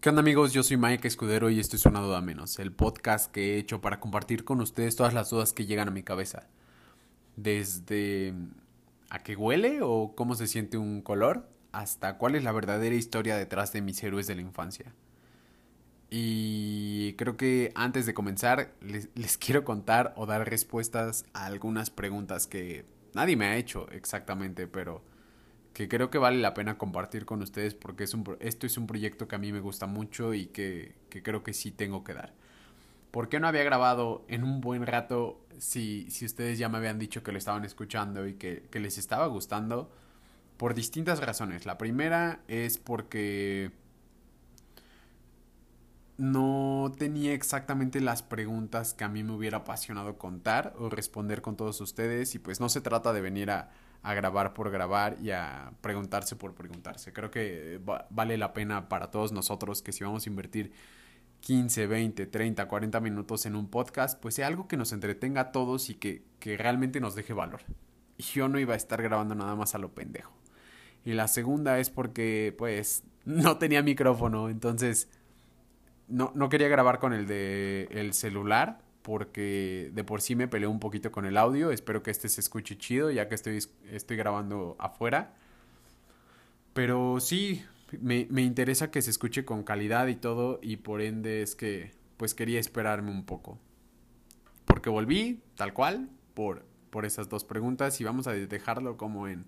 ¿Qué onda amigos? Yo soy Mike Escudero y esto es Una Duda Menos, el podcast que he hecho para compartir con ustedes todas las dudas que llegan a mi cabeza. Desde a qué huele o cómo se siente un color, hasta cuál es la verdadera historia detrás de mis héroes de la infancia. Y creo que antes de comenzar les, les quiero contar o dar respuestas a algunas preguntas que nadie me ha hecho exactamente, pero que creo que vale la pena compartir con ustedes porque es un, esto es un proyecto que a mí me gusta mucho y que, que creo que sí tengo que dar. ¿Por qué no había grabado en un buen rato si, si ustedes ya me habían dicho que lo estaban escuchando y que, que les estaba gustando? Por distintas razones. La primera es porque no tenía exactamente las preguntas que a mí me hubiera apasionado contar o responder con todos ustedes y pues no se trata de venir a, a grabar por grabar y a preguntarse por preguntarse. Creo que vale la pena para todos nosotros que si vamos a invertir 15, 20, 30, 40 minutos en un podcast, pues sea algo que nos entretenga a todos y que, que realmente nos deje valor. Y yo no iba a estar grabando nada más a lo pendejo. Y la segunda es porque, pues, no tenía micrófono, entonces no, no quería grabar con el de el celular porque de por sí me peleé un poquito con el audio. Espero que este se escuche chido ya que estoy, estoy grabando afuera. Pero sí, me, me, interesa que se escuche con calidad y todo y por ende es que pues quería esperarme un poco. Porque volví tal cual por, por esas dos preguntas y vamos a dejarlo como en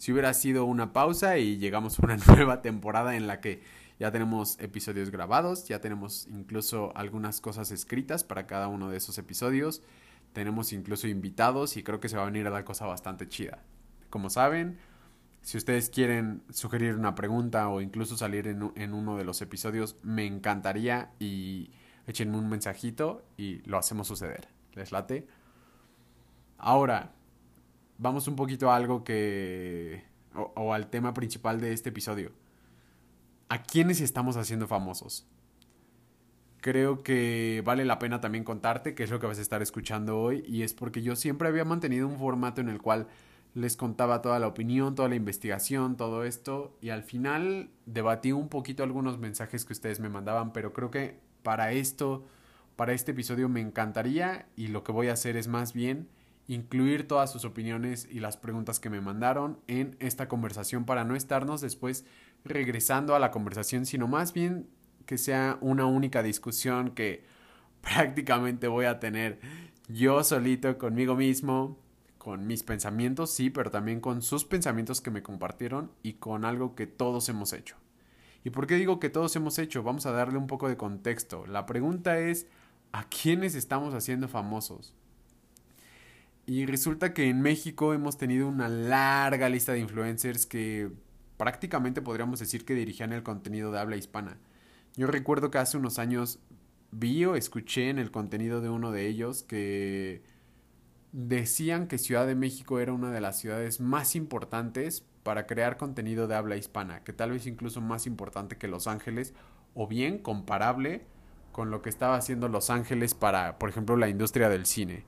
si hubiera sido una pausa y llegamos a una nueva temporada en la que ya tenemos episodios grabados, ya tenemos incluso algunas cosas escritas para cada uno de esos episodios. Tenemos incluso invitados y creo que se va a venir a la cosa bastante chida. Como saben, si ustedes quieren sugerir una pregunta o incluso salir en, uno de los episodios, me encantaría y échenme un mensajito y lo hacemos suceder. ¿Les late? Ahora, vamos un poquito a algo que... o al tema principal de este episodio a quiénes estamos haciendo famosos. Creo que vale la pena también contarte qué es lo que vas a estar escuchando hoy y es porque yo siempre había mantenido un formato en el cual les contaba toda la opinión, toda la investigación, todo esto y al final debatí un poquito algunos mensajes que ustedes me mandaban, pero creo que para esto, para este episodio me encantaría y lo que voy a hacer es más bien incluir todas sus opiniones y las preguntas que me mandaron en esta conversación para no estarnos después regresando a la conversación, sino más bien que sea una única discusión que prácticamente voy a tener yo solito conmigo mismo, con mis pensamientos, sí, pero también con sus pensamientos que me compartieron y con algo que todos hemos hecho. ¿Y por qué digo que todos hemos hecho? Vamos a darle un poco de contexto. La pregunta es, ¿a quiénes estamos haciendo famosos? Y resulta que en México hemos tenido una larga lista de influencers que prácticamente podríamos decir que dirigían el contenido de habla hispana. Yo recuerdo que hace unos años vi o escuché en el contenido de uno de ellos que decían que Ciudad de México era una de las ciudades más importantes para crear contenido de habla hispana, que tal vez incluso más importante que Los Ángeles, o bien comparable con lo que estaba haciendo Los Ángeles para, por ejemplo, la industria del cine.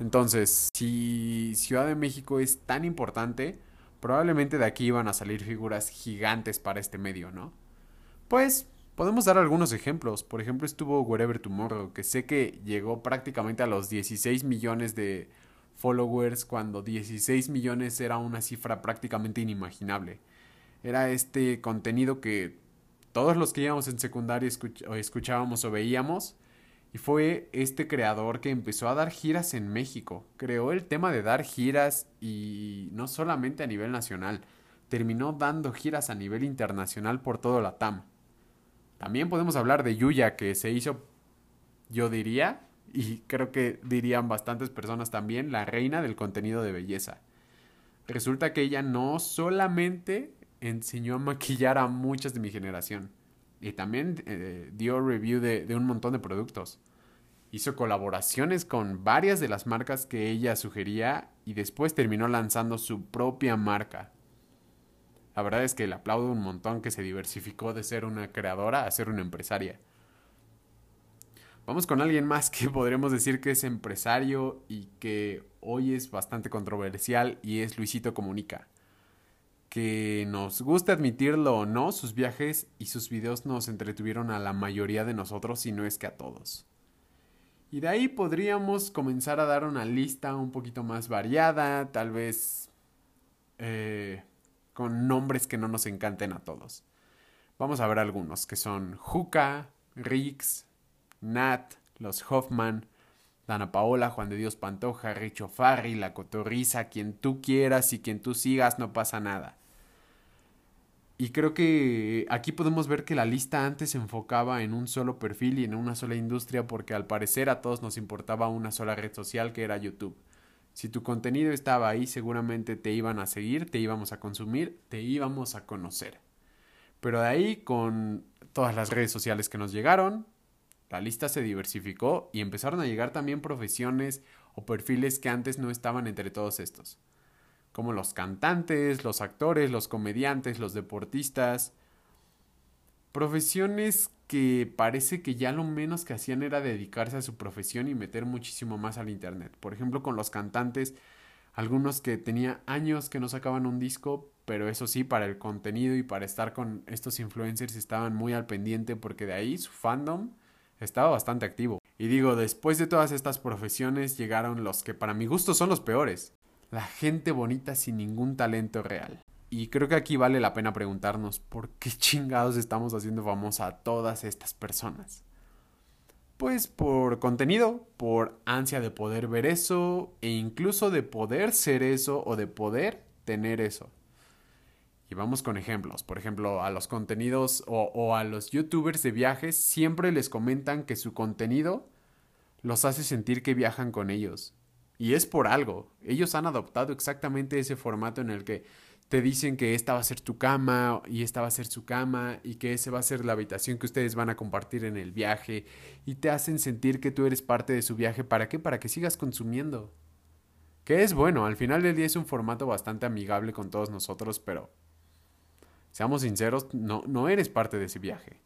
Entonces, si Ciudad de México es tan importante, Probablemente de aquí iban a salir figuras gigantes para este medio, ¿no? Pues podemos dar algunos ejemplos. Por ejemplo, estuvo Wherever Tomorrow, que sé que llegó prácticamente a los 16 millones de followers cuando 16 millones era una cifra prácticamente inimaginable. Era este contenido que todos los que íbamos en secundaria escuchábamos o veíamos fue este creador que empezó a dar giras en México. Creó el tema de dar giras y no solamente a nivel nacional, terminó dando giras a nivel internacional por todo la TAM. También podemos hablar de Yuya, que se hizo, yo diría, y creo que dirían bastantes personas también, la reina del contenido de belleza. Resulta que ella no solamente enseñó a maquillar a muchas de mi generación, y también eh, dio review de un montón de productos. Hizo colaboraciones con varias de las marcas que ella sugería y después terminó lanzando su propia marca. La verdad es que le aplaudo un montón que se diversificó de ser una creadora a ser una empresaria. Vamos con alguien más que podremos decir que es empresario y que hoy es bastante controversial y es Luisito Comunica. que nos guste admitirlo o no, sus viajes y sus videos nos entretuvieron a la mayoría de nosotros, si no es que a todos. Y de ahí podríamos comenzar a dar una lista un poquito más variada, tal vez eh, con nombres que no nos encanten a todos. Vamos a ver algunos, que son Juca, Rix, Nat, los Hoffman, Dana Paola, Juan de Dios Pantoja, Richo Farri, La Cotorriza, quien tú quieras y quien tú sigas, no pasa nada. Y creo que aquí podemos ver que la lista antes se enfocaba en un solo perfil y en una sola industria porque al parecer a todos nos importaba una sola red social que era YouTube. Si tu contenido estaba ahí seguramente te iban a seguir, te íbamos a consumir, te íbamos a conocer. Pero de ahí con todas las redes sociales que nos llegaron, la lista se diversificó y empezaron a llegar también profesiones o perfiles que antes no estaban entre todos estos como los cantantes, los actores, los comediantes, los deportistas. Profesiones que parece que ya lo menos que hacían era dedicarse a su profesión y meter muchísimo más al Internet. Por ejemplo, con los cantantes, algunos que tenía años que no sacaban un disco, pero eso sí, para el contenido y para estar con estos influencers estaban muy al pendiente porque de ahí su fandom estaba bastante activo. Y digo, después de todas estas profesiones llegaron los que para mi gusto son los peores la gente bonita sin ningún talento real. Y creo que aquí vale la pena preguntarnos por qué chingados estamos haciendo famosa a todas estas personas. Pues por contenido, por ansia de poder ver eso e incluso de poder ser eso o de poder tener eso. Y vamos con ejemplos. Por ejemplo, a los contenidos o, o, a los youtubers de viajes siempre les comentan que su contenido los hace sentir que viajan con ellos. Y es por algo. Ellos han adoptado exactamente ese formato en el que te dicen que esta va a ser tu cama y esta va a ser su cama y que esa va a ser la habitación que ustedes van a compartir en el viaje y te hacen sentir que tú eres parte de su viaje. ¿Para qué? Para que sigas consumiendo. Que es bueno, al final del día es un formato bastante amigable con todos nosotros, pero seamos sinceros, no, no eres parte de ese viaje.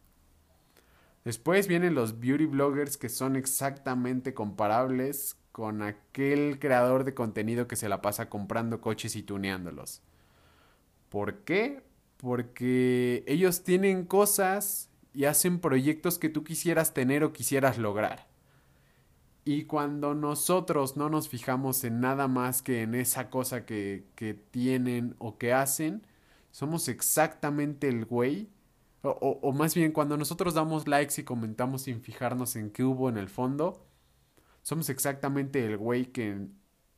Después vienen los beauty bloggers que son exactamente comparables con aquel creador de contenido que se la pasa comprando coches y tuneándolos. ¿Por qué? Porque ellos tienen cosas y hacen proyectos que tú quisieras tener o quisieras lograr. Y cuando nosotros no nos fijamos en nada más que en esa cosa que, que tienen o que hacen, somos exactamente el güey. O, o más bien, cuando nosotros damos likes y comentamos sin fijarnos en qué hubo en el fondo, somos exactamente el güey que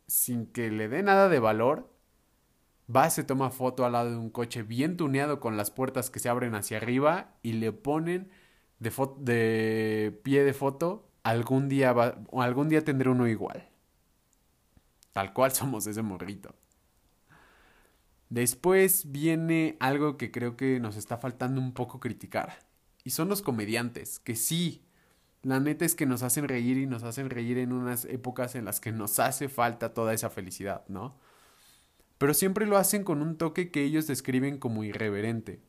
sin que le dé nada de valor, va, se toma foto al lado de un coche bien tuneado con las puertas que se abren hacia arriba y le ponen de, de pie de foto, algún día, va, algún día tendré uno igual. Tal cual somos ese morrito. Después viene algo que creo que nos está faltando un poco criticar. Y son los comediantes, que sí, la neta es que nos hacen reír y nos hacen reír en unas épocas en las que nos hace falta toda esa felicidad, ¿no? Pero siempre lo hacen con un toque que ellos describen como irreverente.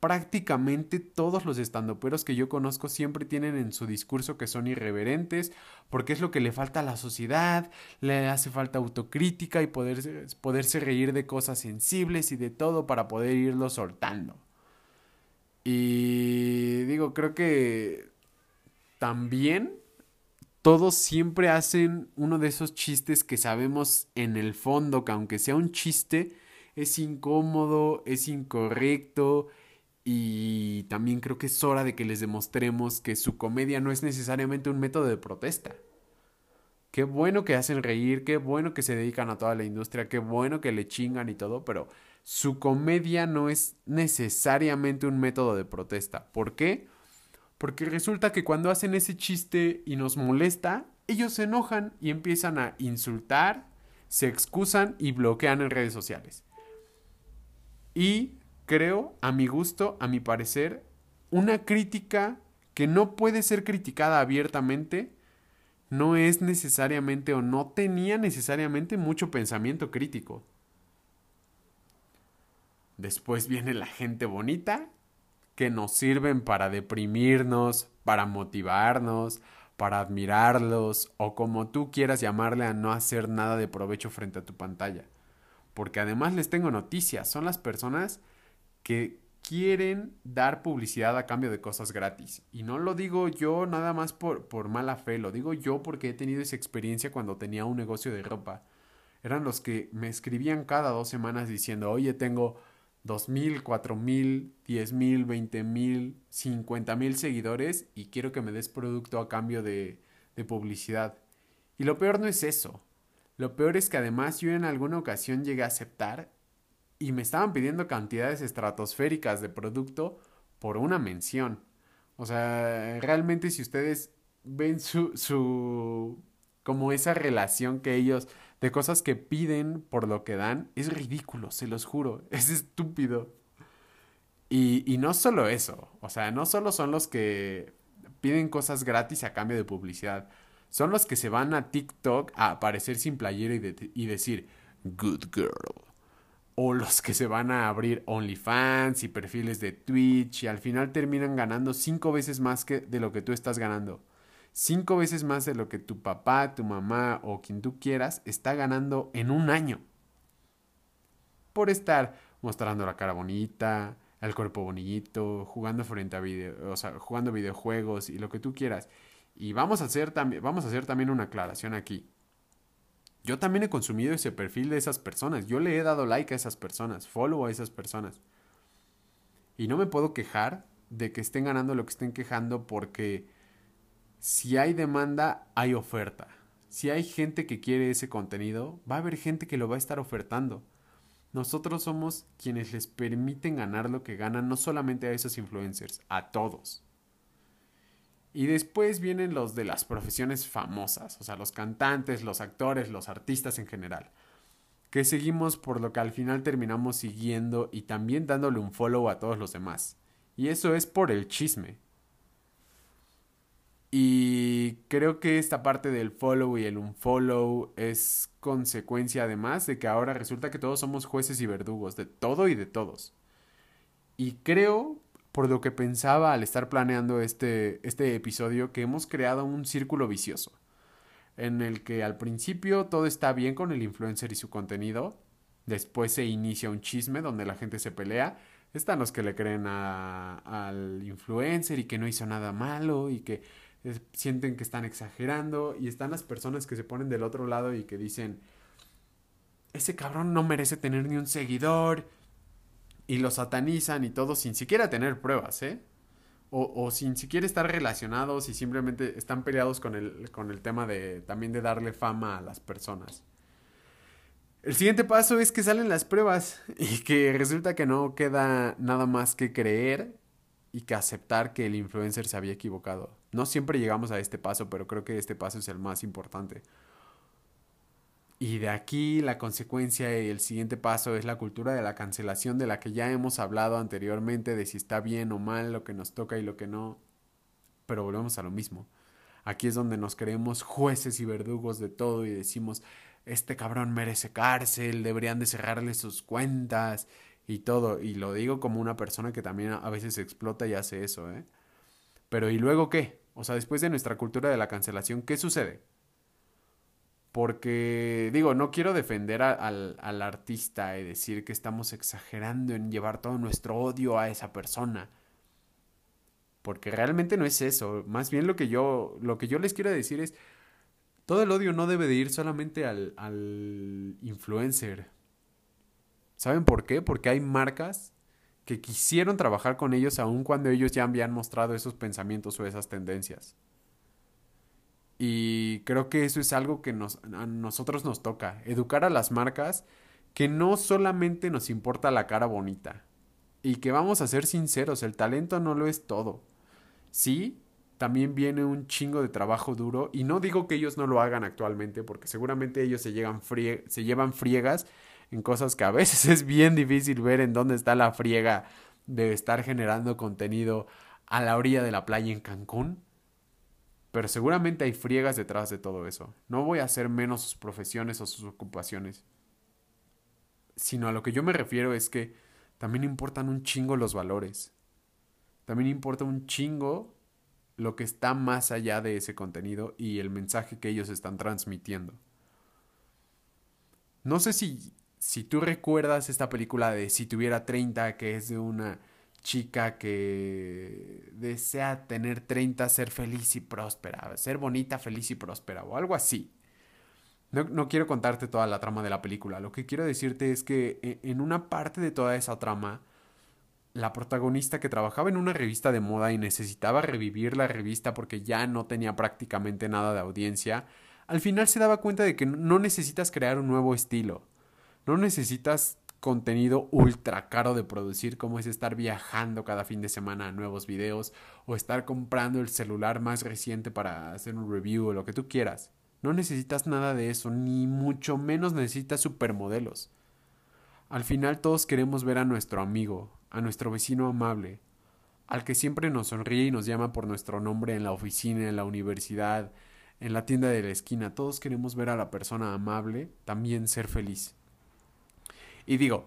Prácticamente todos los estandoperos que yo conozco siempre tienen en su discurso que son irreverentes, porque es lo que le falta a la sociedad, le hace falta autocrítica y poderse, poderse reír de cosas sensibles y de todo para poder irlo soltando. Y digo, creo que también todos siempre hacen uno de esos chistes que sabemos en el fondo que aunque sea un chiste, es incómodo, es incorrecto y también creo que es hora de que les demostremos que su comedia no es necesariamente un método de protesta. Qué bueno que hacen reír, qué bueno que se dedican a toda la industria, qué bueno que le chingan y todo, pero su comedia no es necesariamente un método de protesta. ¿Por qué? Porque resulta que cuando hacen ese chiste y nos molesta, ellos se enojan y empiezan a insultar, se excusan y bloquean en redes sociales. Y creo, a mi gusto, a mi parecer, una crítica que no puede ser criticada abiertamente no es necesariamente o no tenía necesariamente mucho pensamiento crítico. Después viene la gente bonita que nos sirven para deprimirnos, para motivarnos, para admirarlos o como tú quieras llamarle a no hacer nada de provecho frente a tu pantalla. Porque además les tengo noticias, son las personas que quieren dar publicidad a cambio de cosas gratis. Y no lo digo yo nada más por, por mala fe, lo digo yo porque he tenido esa experiencia cuando tenía un negocio de ropa. Eran los que me escribían cada dos semanas diciendo, oye, tengo dos mil, cuatro mil, diez mil, veinte mil, cincuenta mil seguidores y quiero que me des producto a cambio de, de publicidad. Y lo peor no es eso. Lo peor es que además yo en alguna ocasión llegué a aceptar y me estaban pidiendo cantidades estratosféricas de producto por una mención. O sea, realmente si ustedes ven su, su, como esa relación que ellos, de cosas que piden por lo que dan, es ridículo, se los juro, es estúpido. Y, y no solo eso, o sea, no solo son los que piden cosas gratis a cambio de publicidad, son los que se van a TikTok a aparecer sin playera y, y decir, good girl o los que se van a abrir OnlyFans y perfiles de Twitch y al final terminan ganando cinco veces más que de lo que tú estás ganando. Cinco veces más de lo que tu papá, tu mamá o quien tú quieras está ganando en un año. Por estar mostrando la cara bonita, el cuerpo bonito, jugando frente a video, o sea, jugando videojuegos y lo que tú quieras. Y vamos a hacer también, vamos a hacer también una aclaración aquí. Yo también he consumido ese perfil de esas personas. Yo le he dado like a esas personas, follow a esas personas. Y no me puedo quejar de que estén ganando lo que estén quejando porque si hay demanda, hay oferta. Si hay gente que quiere ese contenido, va a haber gente que lo va a estar ofertando. Nosotros somos quienes les permiten ganar lo que ganan, no solamente a esos influencers, a todos. Y después vienen los de las profesiones famosas, o sea, los cantantes, los actores, los artistas en general. Que seguimos por lo que al final terminamos siguiendo y también dándole un follow a todos los demás. Y eso es por el chisme. Y creo que esta parte del follow y el unfollow es consecuencia además de que ahora resulta que todos somos jueces y verdugos de todo y de todos. Y creo por lo que pensaba al estar planeando este, este episodio que hemos creado un círculo vicioso, en el que al principio todo está bien con el influencer y su contenido, después se inicia un chisme donde la gente se pelea, están los que le creen al influencer y que no hizo nada malo y que sienten que están exagerando y están las personas que se ponen del otro lado y que dicen, ese cabrón no merece tener ni un seguidor y lo satanizan y todo sin siquiera tener pruebas, ¿eh? O, o, sin siquiera estar relacionados y simplemente están peleados con el, con el tema de también de darle fama a las personas. El siguiente paso es que salen las pruebas y que resulta que no queda nada más que creer y que aceptar que el influencer se había equivocado. No siempre llegamos a este paso, pero creo que este paso es el más importante. Y de aquí la consecuencia y el siguiente paso es la cultura de la cancelación de la que ya hemos hablado anteriormente, de si está bien o mal lo que nos toca y lo que no. Pero volvemos a lo mismo. Aquí es donde nos creemos jueces y verdugos de todo y decimos, este cabrón merece cárcel, deberían de cerrarle sus cuentas y todo. Y lo digo como una persona que también a veces explota y hace eso, ¿eh? Pero ¿y luego qué? O sea, después de nuestra cultura de la cancelación, ¿qué sucede? Porque, digo, no quiero defender al, al, artista y decir que estamos exagerando en llevar todo nuestro odio a esa persona. Porque realmente no es eso. Más bien lo que yo, lo que yo les quiero decir es, todo el odio no debe de ir solamente al, al influencer. ¿Saben por qué? Porque hay marcas que quisieron trabajar con ellos aun cuando ellos ya habían mostrado esos pensamientos o esas tendencias. Y creo que eso es algo que nos, a nosotros nos toca, educar a las marcas que no solamente nos importa la cara bonita y que vamos a ser sinceros, el talento no lo es todo. Sí, también viene un chingo de trabajo duro y no digo que ellos no lo hagan actualmente porque seguramente ellos se, llegan se llevan friegas en cosas que a veces es bien difícil ver en dónde está la friega de estar generando contenido a la orilla de la playa en Cancún pero seguramente hay friegas detrás de todo eso. No voy a hacer menos sus profesiones o sus ocupaciones. Sino a lo que yo me refiero es que también importan un chingo los valores. También importa un chingo lo que está más allá de ese contenido y el mensaje que ellos están transmitiendo. No sé si si tú recuerdas esta película de Si tuviera 30, que es de una chica que desea tener 30, ser feliz y próspera, ser bonita, feliz y próspera, o algo así. No, no, quiero contarte toda la trama de la película, lo que quiero decirte es que e, en una parte de toda esa trama, la protagonista que trabajaba en una revista de moda y necesitaba revivir la revista porque ya no tenía prácticamente nada de audiencia, al final se daba cuenta de que no necesitas crear un nuevo estilo, no necesitas contenido ultra caro de producir como es estar viajando cada fin de semana a nuevos videos o estar comprando el celular más reciente para hacer un review o lo que tú quieras. No necesitas nada de eso, ni mucho menos necesitas supermodelos. Al final todos queremos ver a nuestro amigo, a nuestro vecino amable, al que siempre nos sonríe y nos llama por nuestro nombre en la oficina, en la universidad, en la tienda de la esquina. Todos queremos ver a la persona amable también ser feliz. Y digo,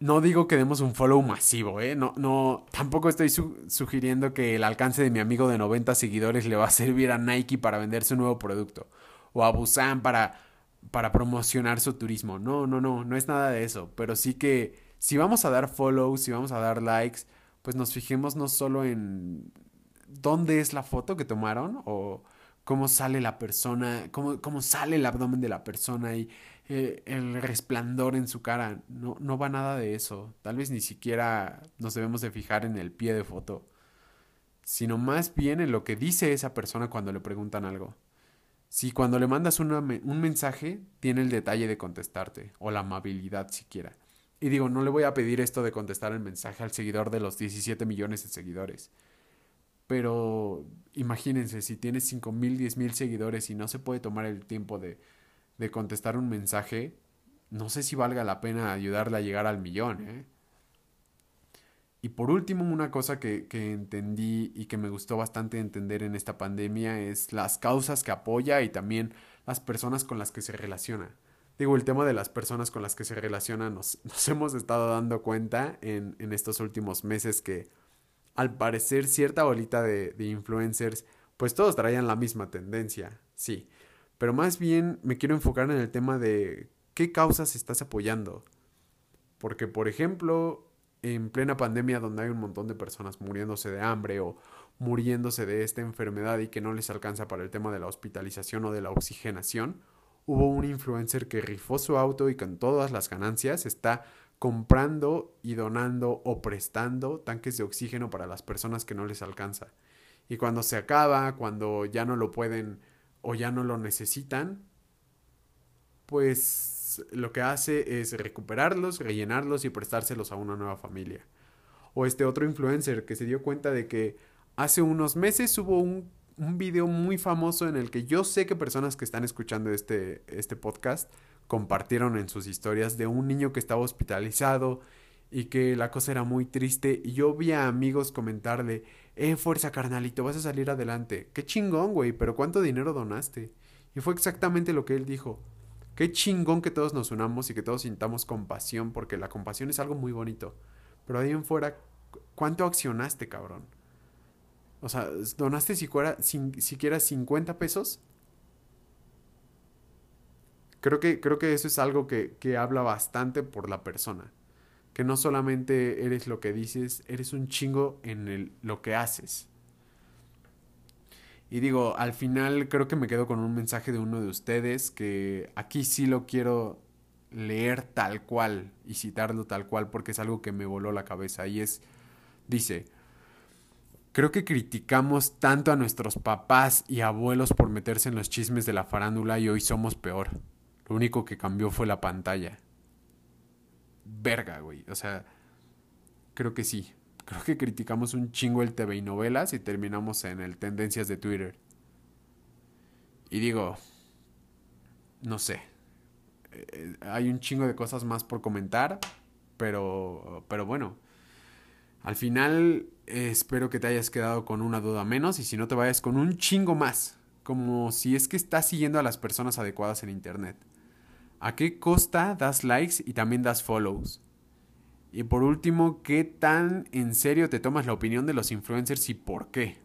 no digo que demos un follow masivo, ¿eh? No, no, tampoco estoy sugiriendo que el alcance de mi amigo de 90 seguidores le va a servir a Nike para vender su nuevo producto. O a Busan para, para promocionar su turismo. No, no, no, no es nada de eso. Pero sí que si vamos a dar follows, si vamos a dar likes, pues nos fijemos no solo en dónde es la foto que tomaron o cómo sale la persona, cómo, cómo sale el abdomen de la persona y eh, el resplandor en su cara. No, no va nada de eso. Tal vez ni siquiera nos debemos de fijar en el pie de foto, sino más bien en lo que dice esa persona cuando le preguntan algo. Si cuando le mandas un mensaje, tiene el detalle de contestarte, o la amabilidad siquiera. Y digo, no le voy a pedir esto de contestar el mensaje al seguidor de los 17 millones de seguidores. Pero imagínense, si tienes 5 mil, 10 mil seguidores y no se puede tomar el tiempo de de contestar un mensaje, no sé si valga la pena ayudarle a llegar al millón. ¿eh? Y por último, una cosa que, que, entendí y que me gustó bastante entender en esta pandemia es las causas que apoya y también las personas con las que se relaciona. Digo, el tema de las personas con las que se relaciona nos, nos hemos estado dando cuenta en, en, estos últimos meses que al parecer cierta bolita de, de influencers, pues todos traían la misma tendencia, sí pero más bien me quiero enfocar en el tema de qué causas estás apoyando. Porque, por ejemplo, en plena pandemia donde hay un montón de personas muriéndose de hambre o muriéndose de esta enfermedad y que no les alcanza para el tema de la hospitalización o de la oxigenación, hubo un influencer que rifó su auto y con todas las ganancias está comprando y donando o prestando tanques de oxígeno para las personas que no les alcanza. Y cuando se acaba, cuando ya no lo pueden o ya no lo necesitan, pues lo que hace es recuperarlos, rellenarlos y prestárselos a una nueva familia. O este otro influencer que se dio cuenta de que hace unos meses hubo un, un video muy famoso en el que yo sé que personas que están escuchando este, este podcast compartieron en sus historias de un niño que estaba hospitalizado y que la cosa era muy triste y yo vi a amigos comentarle, eh, fuerza carnalito, vas a salir adelante. Qué chingón, güey, pero ¿cuánto dinero donaste? Y fue exactamente lo que él dijo. Qué chingón que todos nos unamos y que todos sintamos compasión, porque la compasión es algo muy bonito. Pero ahí en fuera, ¿cuánto accionaste, cabrón? O sea, ¿donaste siquiera, siquiera 50 pesos? Creo que, creo que eso es algo que, que habla bastante por la persona que no solamente eres lo que dices, eres un chingo en lo que haces. Y digo, al final creo que me quedo con un mensaje de uno de ustedes que aquí sí lo quiero leer tal cual y citarlo tal cual porque es algo que me voló la cabeza y es, dice, creo que criticamos tanto a nuestros papás y abuelos por meterse en los chismes de la farándula y hoy somos peor. Lo único que cambió fue la pantalla verga, güey. O sea, creo que sí. Creo que criticamos un chingo el TV y novelas y terminamos en el tendencias de Twitter. Y digo, no sé. Eh, hay un chingo de cosas más por comentar, pero, pero bueno. Al final espero que te hayas quedado con una duda menos y si no te vayas con un chingo más. Como si es que estás siguiendo a las personas adecuadas en Internet. ¿A qué costa das likes y también das follows? Y por último, ¿qué tan en serio te tomas la opinión de los influencers y por qué?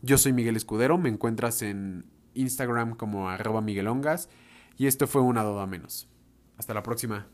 Yo soy Miguel Escudero, me encuentras en Instagram como arroba miguelongas y esto fue una duda menos. Hasta la próxima.